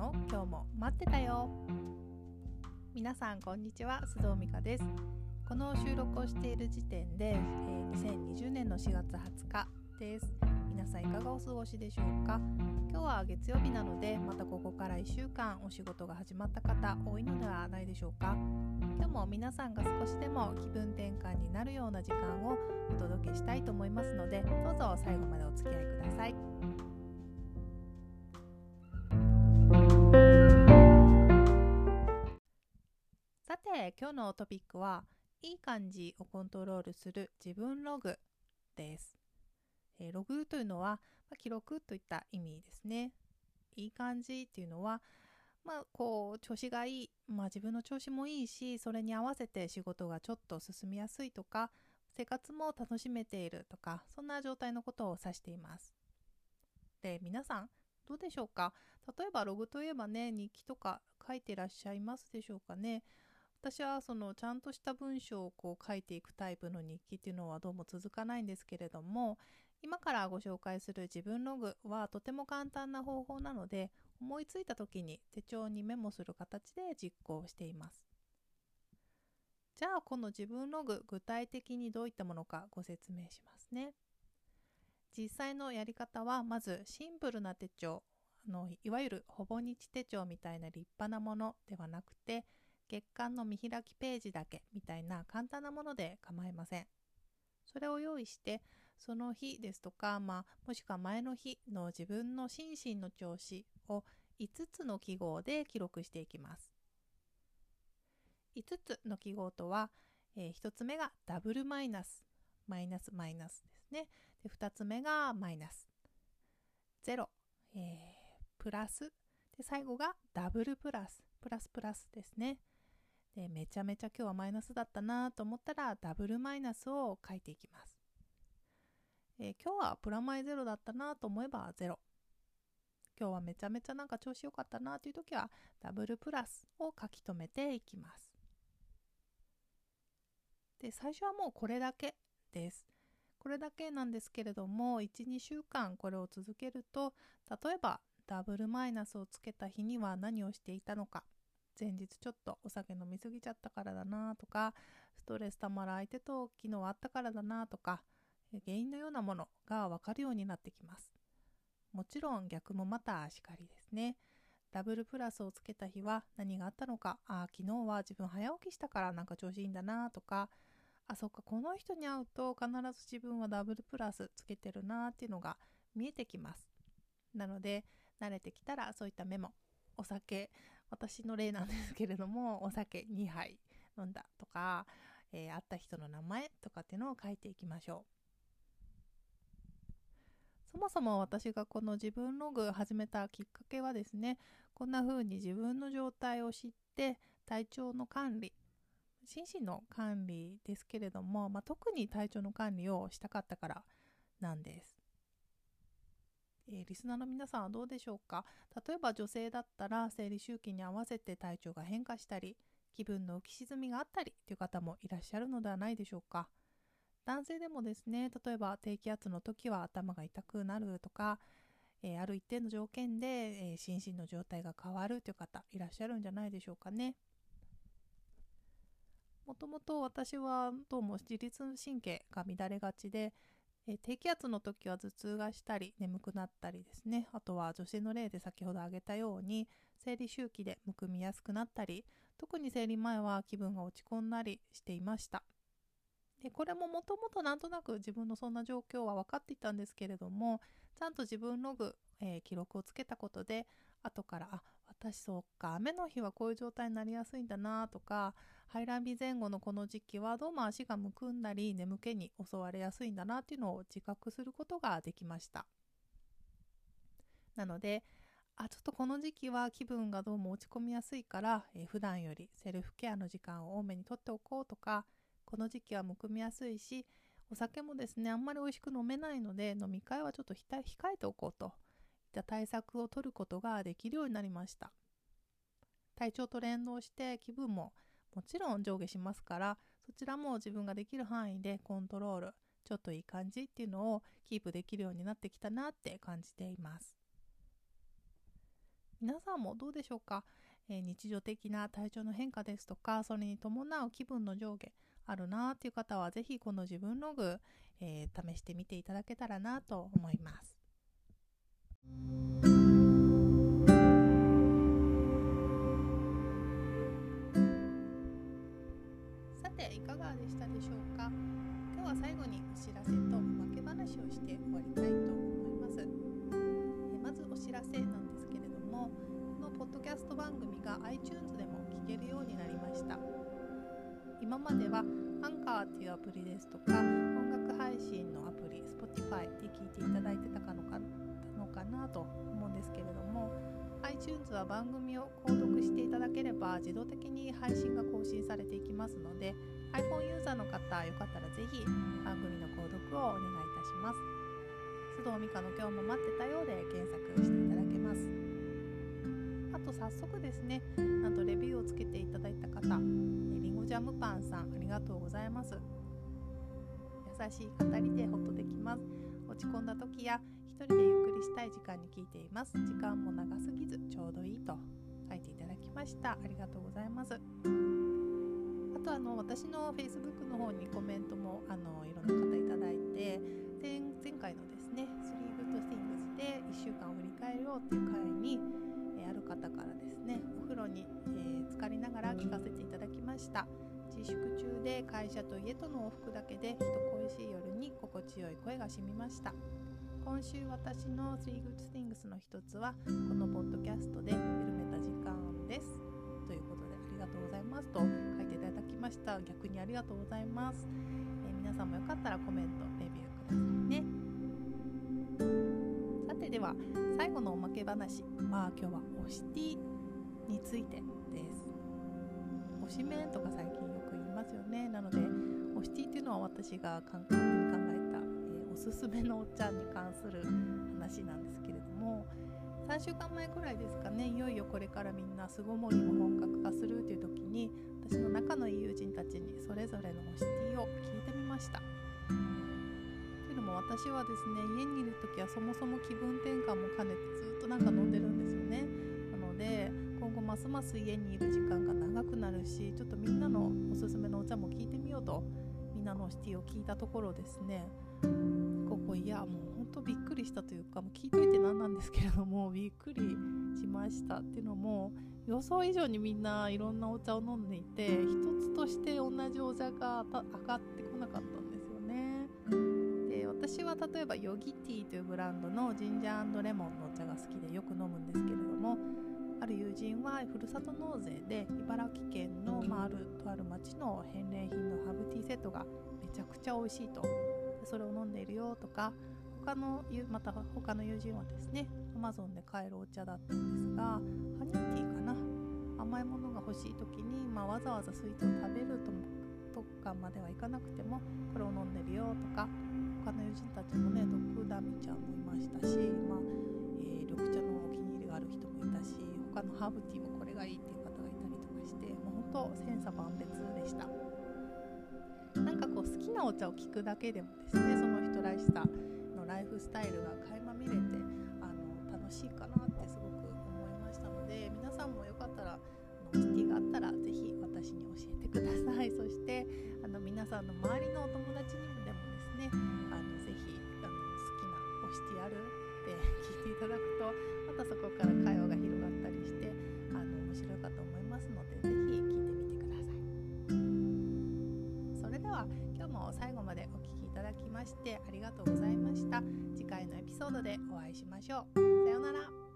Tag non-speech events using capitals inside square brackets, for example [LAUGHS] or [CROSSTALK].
の？今日も待ってたよ。皆さんこんにちは。須藤美香です。この収録をしている時点で、えー、2020年の4月20日です。皆さんいかがお過ごしでしょうか？今日は月曜日なのでまたここから1週間お仕事が始まった方多いのではないでしょうか？今日も皆さんが少しでも気分転換になるような時間をお届けしたいと思いますのでどうぞ最後までお付き合いください。今日のトピックはいい感じをコントロールする自分ログです、え、ログというのは、ま、記録といった意味ですね。いい感じっていうのはまあこう調子がいい、まあ、自分の調子もいいしそれに合わせて仕事がちょっと進みやすいとか生活も楽しめているとかそんな状態のことを指しています。で皆さんどうでしょうか？例えばログといえばね日記とか書いてらっしゃいますでしょうかね？私はそのちゃんとした文章をこう書いていくタイプの日記っていうのはどうも続かないんですけれども今からご紹介する自分ログはとても簡単な方法なので思いついた時に手帳にメモする形で実行しています。じゃあこの自分ログ具体的にどういったものかご説明しますね。実際のやり方はまずシンプルな手帳あのいわゆるほぼ日手帳みたいな立派なものではなくて月間の見開きページだけみたいな簡単なもので構いません。それを用意してその日ですとか、まあ、もしくは前の日の自分の心身の調子を5つの記号で記録していきます。5つの記号とは、えー、1つ目がダブルマイナス、マイナスマイナスですね。で2つ目がマイナス、0、えー、プラス、で最後がダブルプラス、プラスプラスですね。でめちゃめちゃ今日はマイナスだったなと思ったらダブルマイナスを書いていきます、えー、今日はプラマイゼロだったなと思えばゼロ。今日はめちゃめちゃなんか調子良かったなという時はダブルプラスを書き留めていきます。で最初はもうこれだけです。これだけなんですけれども12週間これを続けると例えばダブルマイナスをつけた日には何をしていたのか。前日ちょっとお酒飲みすぎちゃったからだなとかストレスたまる相手と昨日あったからだなとか原因のようなものが分かるようになってきます。もちろん逆もまたしかりですね。ダブルプラスをつけた日は何があったのかあ昨日は自分早起きしたからなんか調子いいんだなとかあそっかこの人に会うと必ず自分はダブルプラスつけてるなっていうのが見えてきます。なので慣れてきたらそういったメモお酒私の例なんですけれども [LAUGHS] お酒2杯飲んだとか、えー、会った人の名前とかっていうのを書いていきましょう。そもそも私がこの自分ログ始めたきっかけはですねこんな風に自分の状態を知って体調の管理心身の管理ですけれども、まあ、特に体調の管理をしたかったからなんです。えー、リスナーの皆さんはどうでしょうか？例えば女性だったら生理周期に合わせて体調が変化したり気分の浮き沈みがあったりという方もいらっしゃるのではないでしょうか？男性でもですね例えば低気圧の時は頭が痛くなるとか、えー、ある一定の条件で、えー、心身の状態が変わるという方いらっしゃるんじゃないでしょうかね。もともと私はどうも自律神経が乱れがちでえ低気圧の時は頭痛がしたり眠くなったりですね。あとは女性の例で先ほど挙げたように生理周期でむくみやすくなったり特に生理前は気分が落ち込んだりしていました。でこれももともとなんとなく自分のそんな状況は分かっていたんですけれどもちゃんと自分ログ、えー、記録をつけたことで後からあ私そうか雨の日はこういう状態になりやすいんだなとか排卵日前後のこの時期はどうも足がむくんだり眠気に襲われやすいんだなっていうのを自覚することができました。なのであちょっとこの時期は気分がどうも落ち込みやすいから、えー、普段よりセルフケアの時間を多めにとっておこうとかこの時期はむくみやすいしお酒もですねあんまり美味しく飲めないので飲み会はちょっと控えておこうとった対策を取ることができるようになりました。体調と連動して気分ももちろん上下しますからそちらも自分ができる範囲でコントロールちょっといい感じっていうのをキープできるようになってきたなって感じています。皆さんもどうでしょうか、えー、日常的な体調の変化ですとかそれに伴う気分の上下あるなっていう方はぜひこの自分ログ、えー、試してみていただけたらなと思います。したでしょうか？今日は最後にお知らせとおまけ話をして終わりたいと思います。えまずお知らせなんですけれどもこのポッドキャスト番組が iTunes でも聞けるようになりました。今まではアンカーっていうアプリですとか音楽配信のアプリ Spotify で聞いていただいてたかのかのかなと思うんですけれども iTunes は番組を購読していただければ自動的に配信が更新されていきますので iPhone ユーザーの方よかったらぜひ番組の購読をお願いいたします。須藤美香の今日も待ってたようで検索していただけます。あと早速ですねなんとレビューをつけていただいた方りんごジャムパンさんありがとうございます。優しい語りでホッとできます。落ち込んだ時や一人でゆっくりしたい時間に聞いています。時間も長すぎずちょうどいいと書いていただきました。ありがとうございます。とあの私の Facebook の方にコメントもあのいろんな方いただいて前前回のですね3 Good Things で1週間を振り返ろうっていう回に、えある方からですねお風呂に、えー、浸かりながら聞かせていただきました。自粛中で会社と家との往復だけで人恋しい夜に心地よい声がしみました。今週私の Three Good Things の一つはこのポッドキャストで緩めた時間です。ということでありがとうございますとました。逆にありがとうございます、えー、皆さんもよかったらコメントレビューくださいね。さてでは最後のおまけ話。まあ今日はオシティについてです。推しメンとか最近よく言いますよね。なので推しティっていうのは私が簡単に考えた、えー、おすすめのお茶に関する話なんですけど3週間前くらいですかね。いよいよこれからみんな巣ごもりも本格化するという時に私の仲のいい友人たちにそれぞれの推しティを聞いてみました。というのも私はですね家にいる時はそもそも気分転換も兼ねてずっとなんか飲んでるんですよね。なので今後ますます家にいる時間が長くなるしちょっとみんなのおすすめのお茶も聞いてみようとみんなのシティを聞いたところですね。ここいやもうほんとびっくりしたというかもう聞いといて何なんですけれどもびっくりしましたっていうのも予想以上にみんないろんなお茶を飲んでいて一つとして同じお茶が上がってこなかったんですよね。で私は例えばヨギティというブランドのジンジャーレモンのお茶が好きでよく飲むんですけれどもある友人はふるさと納税で茨城県の、まあ、あるとある町の返礼品のハーブティーセットがめちゃくちゃ美味しいとそれを飲んでいるよとか他のまた他の友人はですねアマゾンで買えるお茶だったんですがハニーティーかな。甘いものが欲しい時に、まあ、わざわざスイーツを食べるとかまではいかなくてもこれを飲んでるよとか他の友人たちもねドクダミちゃんもいましたし、まあえー、緑茶のお気に入りがある人もいたし他のハーブティーもこれがいいっていう方がいたりとかしてもうほんと千差万別でした。なお茶を聞くだけでもですねその人らしさのライフスタイルが垣間見れてあの楽しいかなってすごく思いましたので皆さんもよかったらオシティがあったら是非私に教えてください。[LAUGHS] そしてあの皆さんの周りのお友達にもでもですねあのぜひあの好きなオシティあるって聞いていただくとまたそこから会話がきいただきましてありがとうございました。次回のエピソードでお会いしましょう。さようなら。